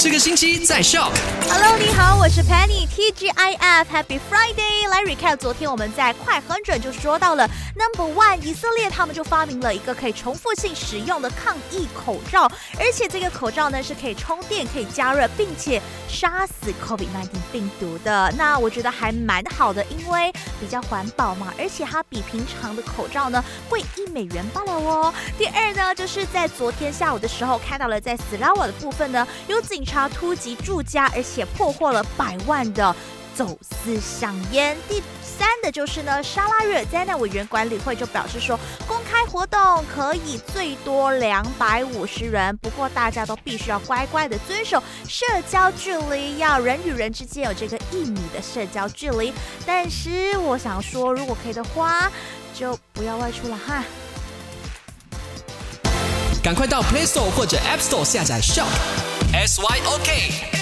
这个星期在笑。Hello，你好，我是 Penny，TGIF，Happy Friday。来 recap，昨天我们在快很准就说到了 Number One，以色列他们就发明了一个可以重复性使用的抗疫口罩，而且这个口罩呢是可以充电、可以加热，并且杀死 COVID-19 病毒的。那我觉得还蛮好的，因为比较环保嘛，而且它比平常的口罩呢贵一美元罢了哦。第二呢，就是在昨天下午的时候看到了在斯拉瓦的部分呢，有警察突击住家，而且破获了百万的走私香烟。第三的就是呢，沙拉热灾难委员管理会就表示说，公开活动可以最多两百五十人，不过大家都必须要乖乖的遵守社交距离，要人与人之间有这个一米的社交距离。但是我想说，如果可以的话，就不要外出了哈。赶快到 Play Store 或者 App Store 下载 Shop。S Y O K。